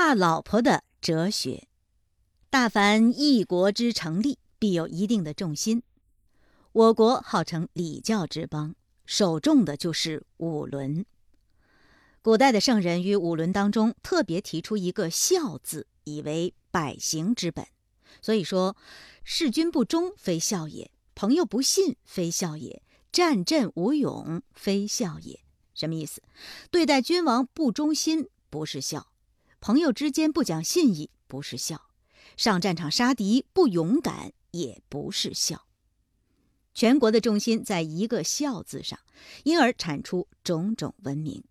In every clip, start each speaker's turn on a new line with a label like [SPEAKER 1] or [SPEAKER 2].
[SPEAKER 1] 怕老婆的哲学。大凡一国之成立，必有一定的重心。我国号称礼教之邦，首重的就是五伦。古代的圣人于五伦当中特别提出一个“孝”字，以为百行之本。所以说，事君不忠，非孝也；朋友不信，非孝也；战阵无勇，非孝也。什么意思？对待君王不忠心，不是孝；朋友之间不讲信义，不是孝；上战场杀敌不勇敢，也不是孝。全国的重心在一个“孝”字上，因而产出种种文明。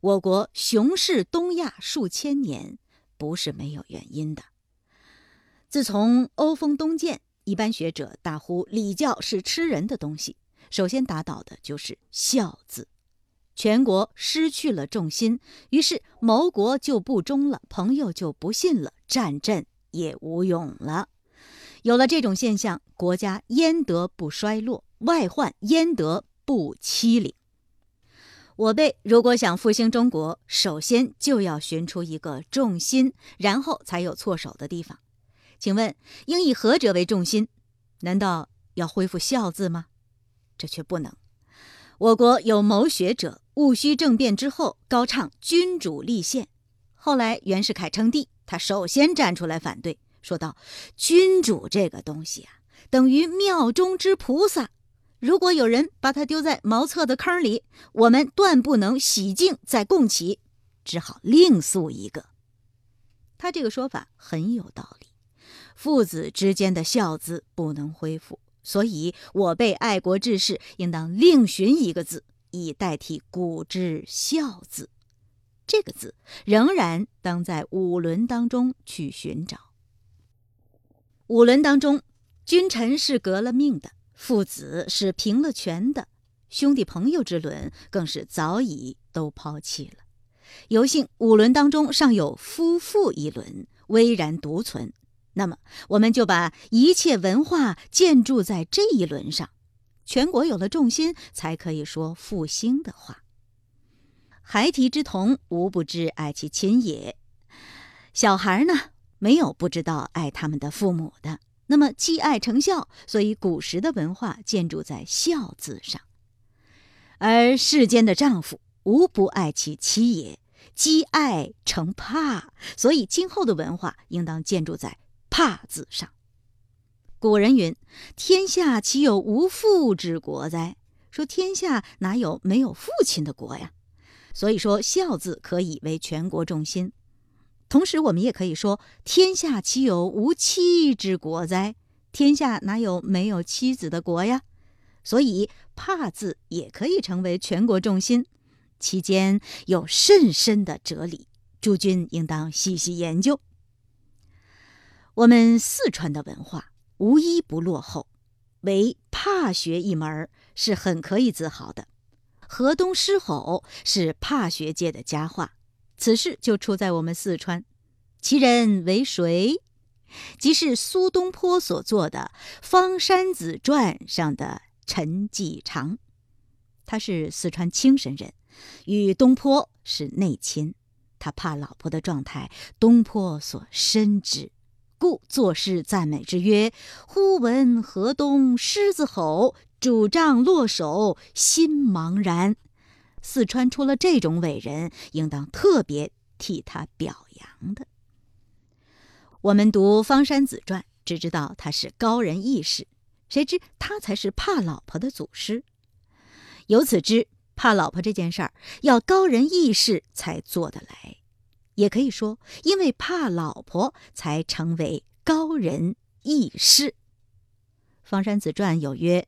[SPEAKER 1] 我国雄视东亚数千年，不是没有原因的。自从欧风东渐，一般学者大呼礼教是吃人的东西，首先打倒的就是“孝”字。全国失去了重心，于是谋国就不忠了，朋友就不信了，战阵也无勇了。有了这种现象，国家焉得不衰落？外患焉得不欺凌？我辈如果想复兴中国，首先就要寻出一个重心，然后才有措手的地方。请问，应以何者为重心？难道要恢复孝字吗？这却不能。我国有谋学者，戊戌政变之后，高唱君主立宪。后来袁世凯称帝，他首先站出来反对，说道：“君主这个东西啊，等于庙中之菩萨。”如果有人把他丢在茅厕的坑里，我们断不能洗净再供起，只好另塑一个。他这个说法很有道理，父子之间的孝字不能恢复，所以我辈爱国志士应当另寻一个字，以代替古之孝字。这个字仍然当在五伦当中去寻找。五伦当中，君臣是革了命的。父子是平了权的，兄弟朋友之伦更是早已都抛弃了。有幸五伦当中尚有夫妇一伦，巍然独存。那么，我们就把一切文化建筑在这一轮上，全国有了重心，才可以说复兴的话。孩提之童，无不知爱其亲也。小孩呢，没有不知道爱他们的父母的。那么，积爱成孝，所以古时的文化建筑在“孝”字上。而世间的丈夫无不爱其妻也，积爱成怕，所以今后的文化应当建筑在“怕”字上。古人云：“天下岂有无父之国哉？”说天下哪有没有父亲的国呀？所以说“孝”字可以为全国重心。同时，我们也可以说：“天下岂有无妻之国哉？天下哪有没有妻子的国呀？”所以“怕”字也可以成为全国重心，其间有甚深的哲理，诸君应当细细研究。我们四川的文化无一不落后，唯怕学一门是很可以自豪的。河东狮吼是怕学界的佳话。此事就出在我们四川，其人为谁？即是苏东坡所作的《方山子传》上的陈继常。他是四川青神人，与东坡是内亲。他怕老婆的状态，东坡所深知，故作诗赞美之曰：“忽闻河东狮子吼，拄杖落手心茫然。”四川出了这种伟人，应当特别替他表扬的。我们读《方山子传》，只知道他是高人义士，谁知他才是怕老婆的祖师。由此知，怕老婆这件事儿要高人义士才做得来，也可以说，因为怕老婆才成为高人义士。《方山子传》有曰：“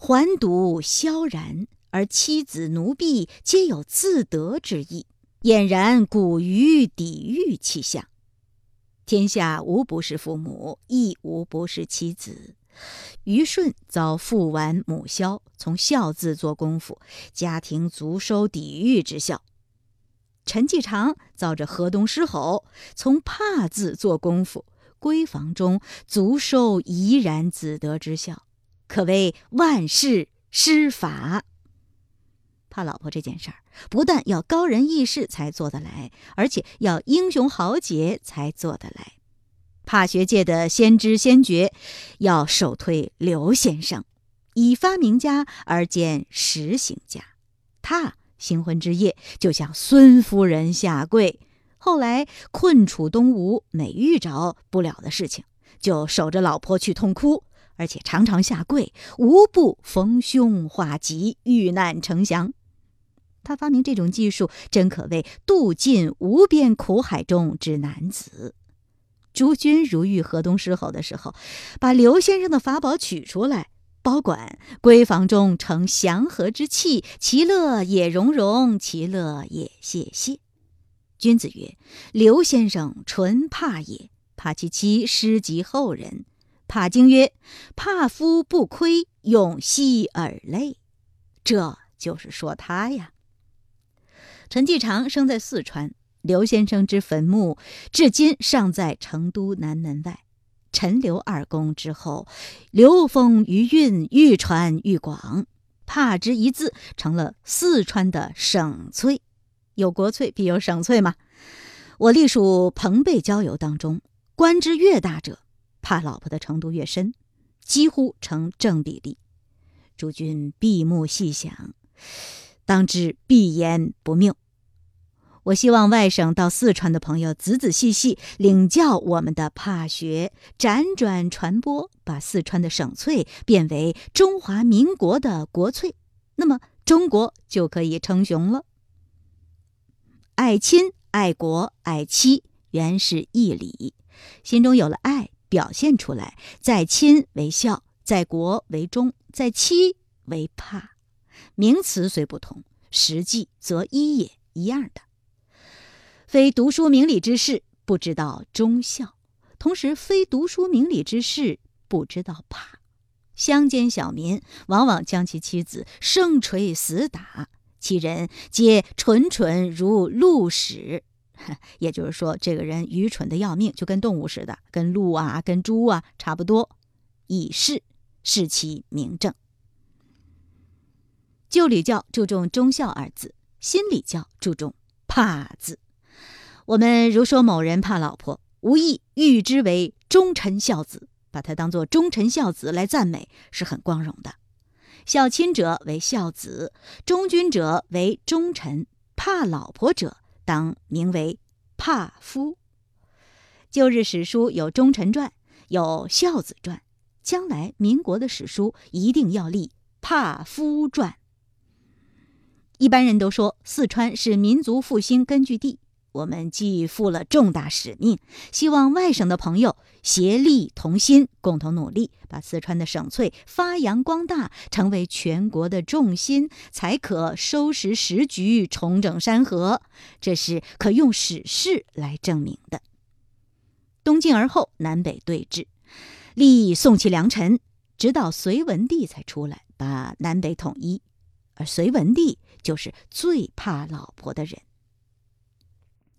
[SPEAKER 1] 还独萧然。”而妻子奴婢皆有自得之意，俨然古鱼抵御气象。天下无不是父母，亦无不是妻子。虞舜遭父完母消，从孝字做功夫，家庭足收抵御之效；陈继常遭着河东狮吼，从怕字做功夫，闺房中足收怡然自得之效，可谓万事施法。怕老婆这件事儿，不但要高人义士才做得来，而且要英雄豪杰才做得来。怕学界的先知先觉，要首推刘先生，以发明家而兼实行家。他新婚之夜就向孙夫人下跪，后来困楚东吴，每遇着不了的事情，就守着老婆去痛哭。而且常常下跪，无不逢凶化吉、遇难成祥。他发明这种技术，真可谓渡尽无边苦海中之男子。诸君如遇河东狮吼的时候，把刘先生的法宝取出来，保管闺房中，成祥和之气。其乐也融融，其乐也谢谢。君子曰：“刘先生纯怕也，怕其妻失及后人。”怕经曰：“怕夫不亏，永息而泪。”这就是说他呀。陈继常生在四川，刘先生之坟墓至今尚在成都南门外。陈刘二公之后，流风余韵愈传愈广，帕之一字成了四川的省粹。有国粹必有省粹嘛。我隶属朋辈交友当中，官之越大者。怕老婆的程度越深，几乎成正比例。诸君闭目细想，当知必言不谬。我希望外省到四川的朋友仔仔细细领教我们的怕学，辗转传播，把四川的省粹变为中华民国的国粹，那么中国就可以称雄了。爱亲、爱国、爱妻，原是义理，心中有了爱。表现出来，在亲为孝，在国为忠，在妻为怕。名词虽不同，实际则一也一样的。非读书明理之士不知道忠孝，同时非读书明理之士不知道怕。乡间小民往往将其妻子生锤死打，其人皆蠢蠢如鹿屎。也就是说，这个人愚蠢的要命，就跟动物似的，跟鹿啊、跟猪啊差不多。以示视其明正。旧礼教注重忠孝二字，新礼教注重怕字。我们如说某人怕老婆，无意誉之为忠臣孝子，把他当做忠臣孝子来赞美，是很光荣的。孝亲者为孝子，忠君者为忠臣，怕老婆者。当名为怕夫。旧日史书有忠臣传，有孝子传，将来民国的史书一定要立怕夫传。一般人都说四川是民族复兴根据地。我们既负了重大使命，希望外省的朋友协力同心，共同努力，把四川的省粹发扬光大，成为全国的重心，才可收拾时局，重整山河。这是可用史事来证明的。东晋而后，南北对峙，立宋齐梁陈，直到隋文帝才出来把南北统一，而隋文帝就是最怕老婆的人。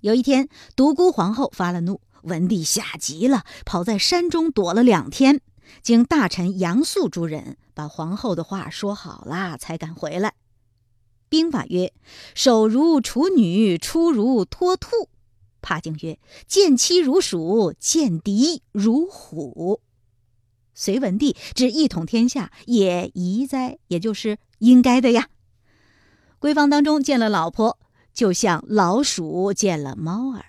[SPEAKER 1] 有一天，独孤皇后发了怒，文帝吓急了，跑在山中躲了两天。经大臣杨素诸人把皇后的话说好了，才敢回来。兵法曰：“守如处女，出如脱兔。”帕经曰：“见妻如鼠，见敌如虎。”隋文帝之一统天下，也宜哉，也就是应该的呀。闺房当中见了老婆。就像老鼠见了猫儿，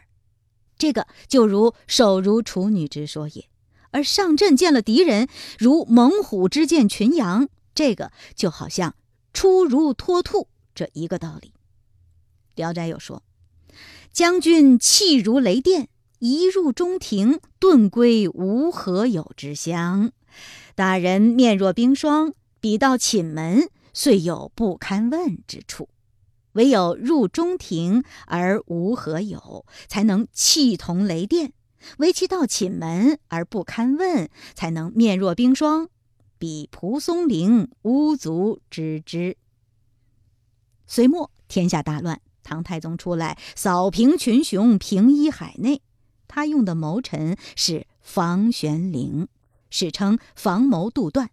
[SPEAKER 1] 这个就如手如处女之说也；而上阵见了敌人，如猛虎之见群羊，这个就好像出如脱兔这一个道理。《聊斋》有说：“将军气如雷电，一入中庭，遁归无何有之乡；大人面若冰霜，比到寝门，遂有不堪问之处。”唯有入中庭而无何有，才能气同雷电；唯其到寝门而不堪问，才能面若冰霜，比蒲松龄无足知之。隋末天下大乱，唐太宗出来扫平群雄，平一海内。他用的谋臣是房玄龄，史称房谋杜断。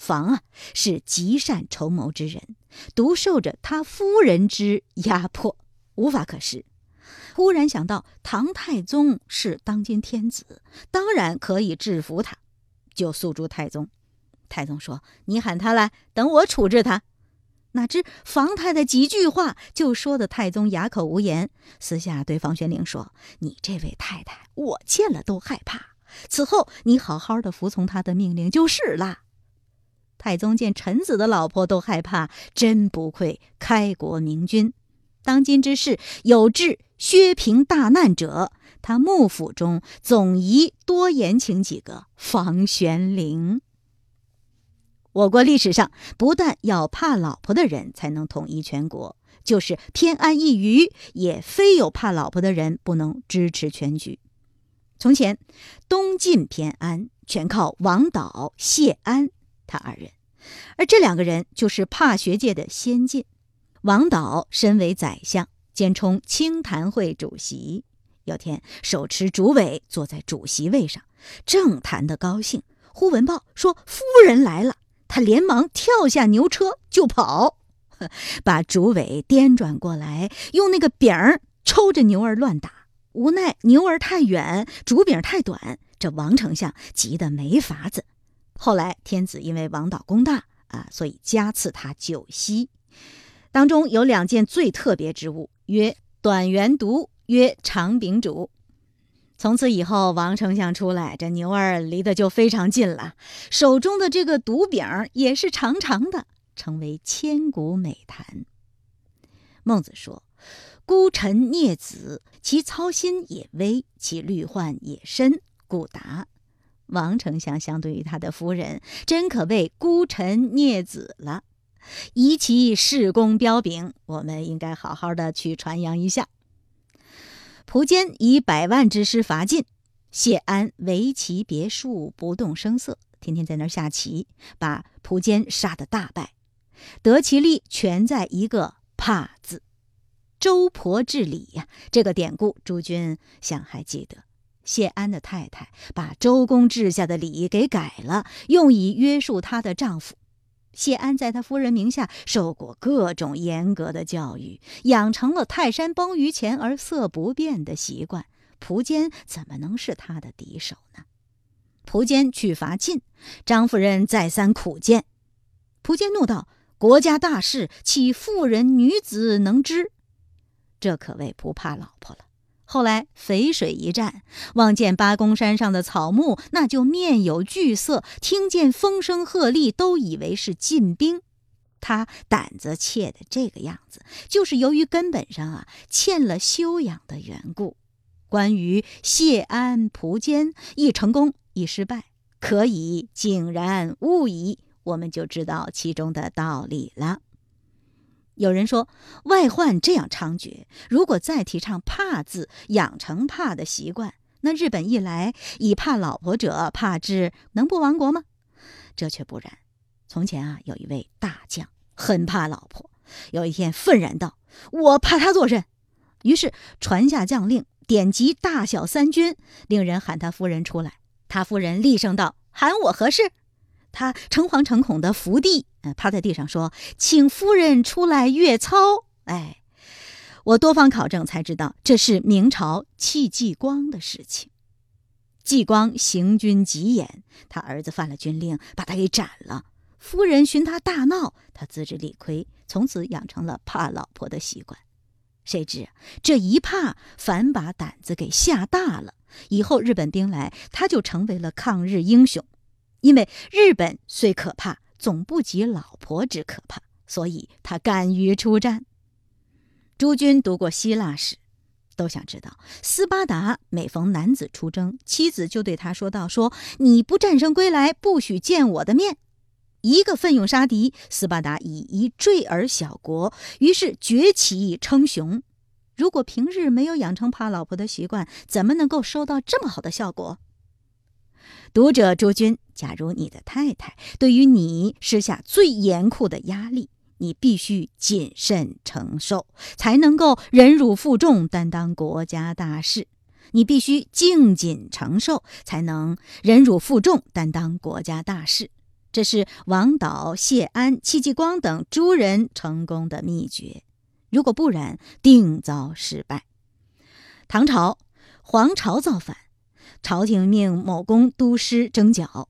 [SPEAKER 1] 房啊是极善筹谋之人，独受着他夫人之压迫，无法可施。忽然想到唐太宗是当今天子，当然可以制服他，就诉诸太宗。太宗说：“你喊他来，等我处置他。”哪知房太太几句话就说的太宗哑口无言，私下对房玄龄说：“你这位太太，我见了都害怕。此后你好好的服从他的命令就是了。”太宗见臣子的老婆都害怕，真不愧开国明君。当今之事有志削平大难者，他幕府中总宜多延请几个房玄龄。我国历史上不但要怕老婆的人才能统一全国，就是偏安一隅，也非有怕老婆的人不能支持全局。从前东晋偏安全靠王导、谢安他二人，而这两个人就是怕学界的先进。王导身为宰相，兼充清谈会主席。有天手持竹尾坐在主席位上，正谈得高兴，忽闻报说夫人来了。他连忙跳下牛车就跑，把竹尾颠转过来，用那个柄儿抽着牛儿乱打。无奈牛儿太远，竹柄太短，这王丞相急得没法子。后来天子因为王导功大啊，所以加赐他九锡，当中有两件最特别之物，曰短圆犊，曰长柄主。从此以后，王丞相出来，这牛儿离得就非常近了，手中的这个独柄也是长长的，成为千古美谈。孟子说：“孤臣孽子，其操心也微，其虑患也深，故达。”王丞相相对于他的夫人，真可谓孤臣孽子了。以其事功彪炳，我们应该好好的去传扬一下。蒲坚以百万之师伐晋，谢安围棋别墅不动声色，天天在那儿下棋，把蒲坚杀得大败。得其利全在一个“怕”字。周婆治理呀，这个典故，诸君想还记得？谢安的太太把周公治下的礼给改了，用以约束她的丈夫。谢安在他夫人名下受过各种严格的教育，养成了泰山崩于前而色不变的习惯。蒲坚怎么能是他的敌手呢？蒲坚去伐晋，张夫人再三苦谏。蒲坚怒道：“国家大事，岂妇人女子能知？这可谓不怕老婆了。”后来淝水一战，望见八公山上的草木，那就面有惧色；听见风声鹤唳，都以为是晋兵。他胆子怯的这个样子，就是由于根本上啊欠了修养的缘故。关于谢安、蒲坚，一成功一失败，可以井然悟矣，我们就知道其中的道理了。有人说，外患这样猖獗，如果再提倡“怕”字，养成怕的习惯，那日本一来，以怕老婆者怕之，能不亡国吗？这却不然。从前啊，有一位大将很怕老婆，有一天愤然道：“我怕他做甚？”于是传下将令，点集大小三军，令人喊他夫人出来。他夫人厉声道：“喊我何事？”他诚惶诚恐的伏地，趴在地上说：“请夫人出来阅操。”哎，我多方考证才知道，这是明朝戚继光的事情。继光行军急眼，他儿子犯了军令，把他给斩了。夫人寻他大闹，他自知理亏，从此养成了怕老婆的习惯。谁知这一怕，反把胆子给吓大了。以后日本兵来，他就成为了抗日英雄。因为日本虽可怕，总不及老婆之可怕，所以他敢于出战。诸君读过希腊史，都想知道斯巴达每逢男子出征，妻子就对他说道：“说你不战胜归来，不许见我的面。”一个奋勇杀敌，斯巴达以一坠而小国，于是崛起称雄。如果平日没有养成怕老婆的习惯，怎么能够收到这么好的效果？读者诸君，假如你的太太对于你施下最严酷的压力，你必须谨慎承受，才能够忍辱负重，担当国家大事；你必须静谨承受，才能忍辱负重，担当国家大事。这是王导、谢安、戚继光等诸人成功的秘诀。如果不然，定遭失败。唐朝，皇朝造反，朝廷命某公督师征剿，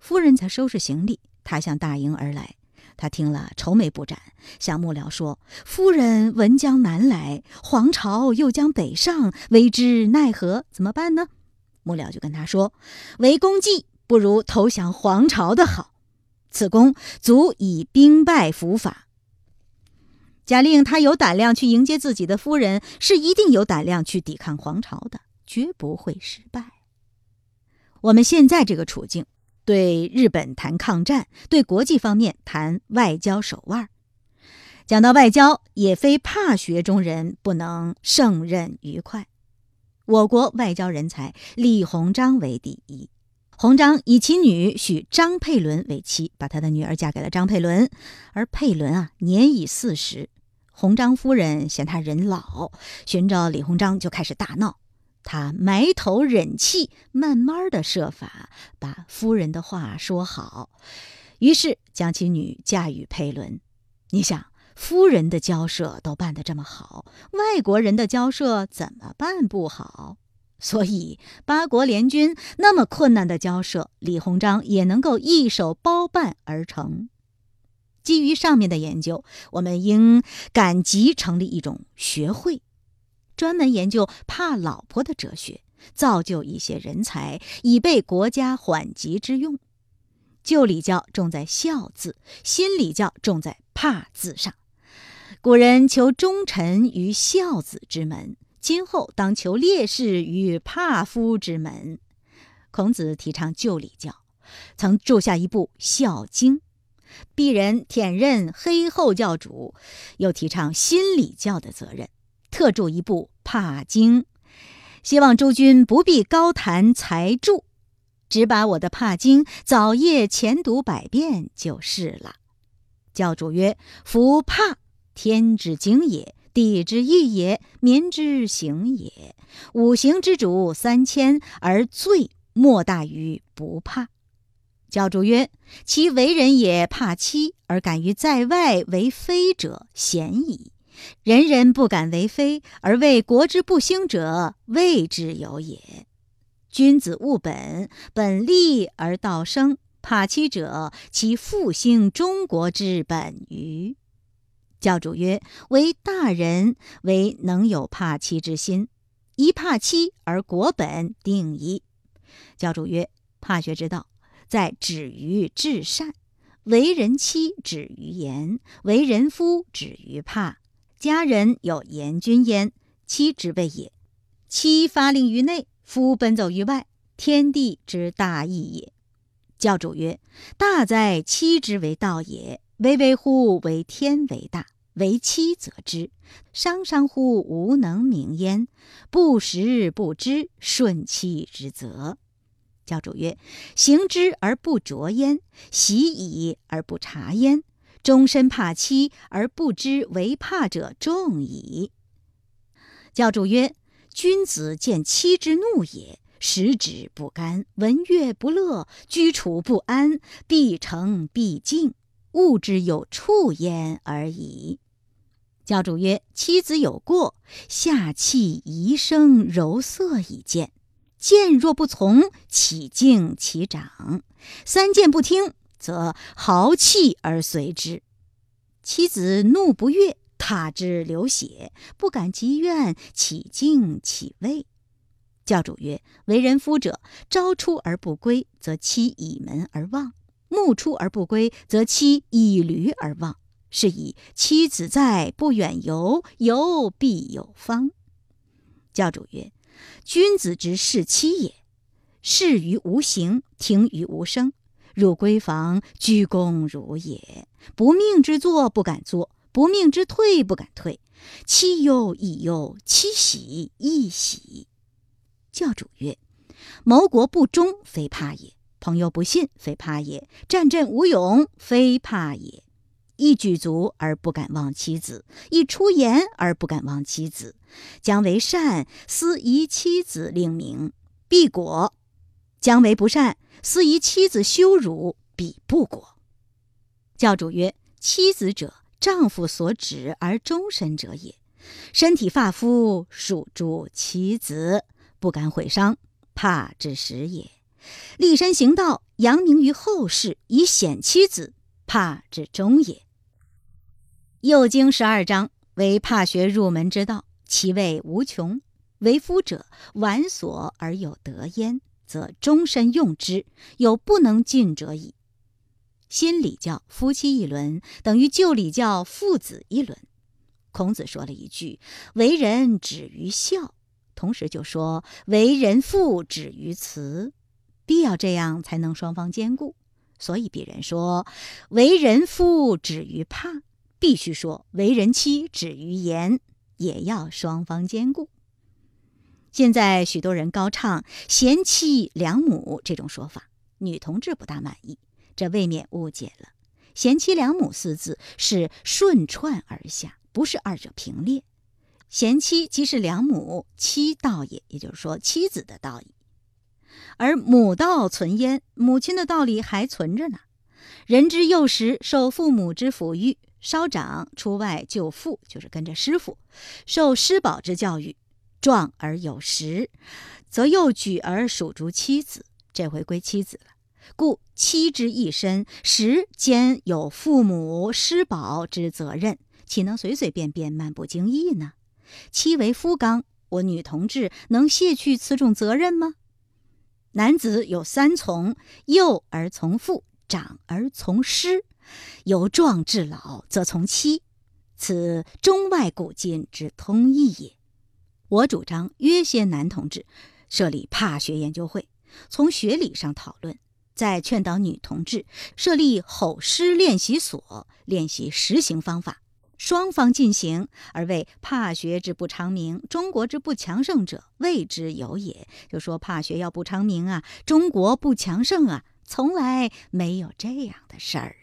[SPEAKER 1] 夫人才收拾行李，他向大营而来。他听了愁眉不展，向幕僚说：“夫人闻将南来，皇朝又将北上，为之奈何？怎么办呢？”幕僚就跟他说：“为公计，不如投降皇朝的好。此功足以兵败伏法。”假令他有胆量去迎接自己的夫人，是一定有胆量去抵抗皇朝的，绝不会失败。我们现在这个处境，对日本谈抗战，对国际方面谈外交手腕。讲到外交，也非怕学中人不能胜任愉快。我国外交人才，李鸿章为第一。鸿章以其女许张佩伦为妻，把他的女儿嫁给了张佩伦，而佩伦啊，年已四十。鸿章夫人嫌他人老，寻着李鸿章就开始大闹。他埋头忍气，慢慢的设法把夫人的话说好，于是将其女嫁与佩伦。你想，夫人的交涉都办得这么好，外国人的交涉怎么办不好？所以八国联军那么困难的交涉，李鸿章也能够一手包办而成。基于上面的研究，我们应赶集成立一种学会，专门研究怕老婆的哲学，造就一些人才，以备国家缓急之用。旧礼教重在孝字，新礼教重在怕字上。古人求忠臣于孝子之门，今后当求烈士于怕夫之门。孔子提倡旧礼教，曾著下一部《孝经》。鄙人忝任黑后教主，又提倡新礼教的责任，特著一部《帕经》，希望诸君不必高谈才著，只把我的《帕经》早夜前读百遍就是了。教主曰：“夫帕，天之经也，地之义也，民之行也。五行之主三千，而罪莫大于不怕。”教主曰：“其为人也怕妻，而敢于在外为非者，贤矣。人人不敢为非，而为国之不兴者，谓之有也。君子务本，本立而道生。怕妻者，其复兴中国之本于。”教主曰：“为大人，为能有怕妻之心。一怕妻而国本定矣。”教主曰：“怕学之道。”在止于至善，为人妻止于言，为人夫止于怕。家人有严君焉，妻之谓也。妻发令于内，夫奔走于外，天地之大义也。教主曰：“大哉，妻之为道也！巍巍乎为天为大，为妻则之。商商乎无能名焉，不时不知，顺妻之则。”教主曰：“行之而不着焉，习矣而不察焉，终身怕妻而不知为怕者众矣。”教主曰：“君子见妻之怒也，食指不甘，闻乐不乐，居处不安，必成必敬，物之有处焉而已。”教主曰：“妻子有过，下气宜声柔色以见。”见若不从，岂敬其长？三谏不听，则豪气而随之。妻子怒不悦，他之流血，不敢及怨，起敬起畏？教主曰：为人夫者，朝出而不归，则妻倚门而望；暮出而不归，则妻倚驴而望。是以妻子在，不远游，游必有方。教主曰。君子之视妻也，视于无形，听于无声。入闺房，鞠躬如也。不命之坐不敢坐，不命之退不敢退。妻忧亦忧，妻喜亦喜。教主曰：谋国不忠，非怕也；朋友不信，非怕也；战阵无勇，非怕也。一举足而不敢忘妻子，一出言而不敢忘妻子。将为善，思宜妻子令名，必果；将为不善，思宜妻子羞辱，彼不果。教主曰：“妻子者，丈夫所指而终身者也。身体发肤属诸妻子，不敢毁伤，怕之时也。立身行道，扬名于后世，以显妻子，怕之终也。”《右经》十二章为怕学入门之道，其味无穷。为夫者，玩所而有得焉，则终身用之，有不能尽者矣。新礼教夫妻一伦，等于旧礼教父子一伦。孔子说了一句：“为人止于孝”，同时就说：“为人父止于慈”，必要这样才能双方兼顾。所以鄙人说：“为人夫止于怕”。必须说，为人妻止于言，也要双方兼顾。现在许多人高唱“贤妻良母”这种说法，女同志不大满意，这未免误解了。“贤妻良母”四字是顺串而下，不是二者平列。贤妻即是良母，妻道也，也就是说妻子的道义。而母道存焉，母亲的道理还存着呢。人之幼时，受父母之抚育。稍长出外就父，就是跟着师傅，受师保之教育，壮而有识，则又举而属诸妻子。这回归妻子了，故妻之一身，时兼有父母师保之责任，岂能随随便便漫不经意呢？妻为夫纲，我女同志能卸去此种责任吗？男子有三从：幼而从父，长而从师。由壮至老，则从妻，此中外古今之通义也。我主张约些男同志设立怕学研究会，从学理上讨论；再劝导女同志设立吼诗练习所，练习实行方法，双方进行，而为怕学之不昌明，中国之不强盛者谓之有也。就说怕学要不昌明啊，中国不强盛啊，从来没有这样的事儿。